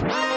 Woo!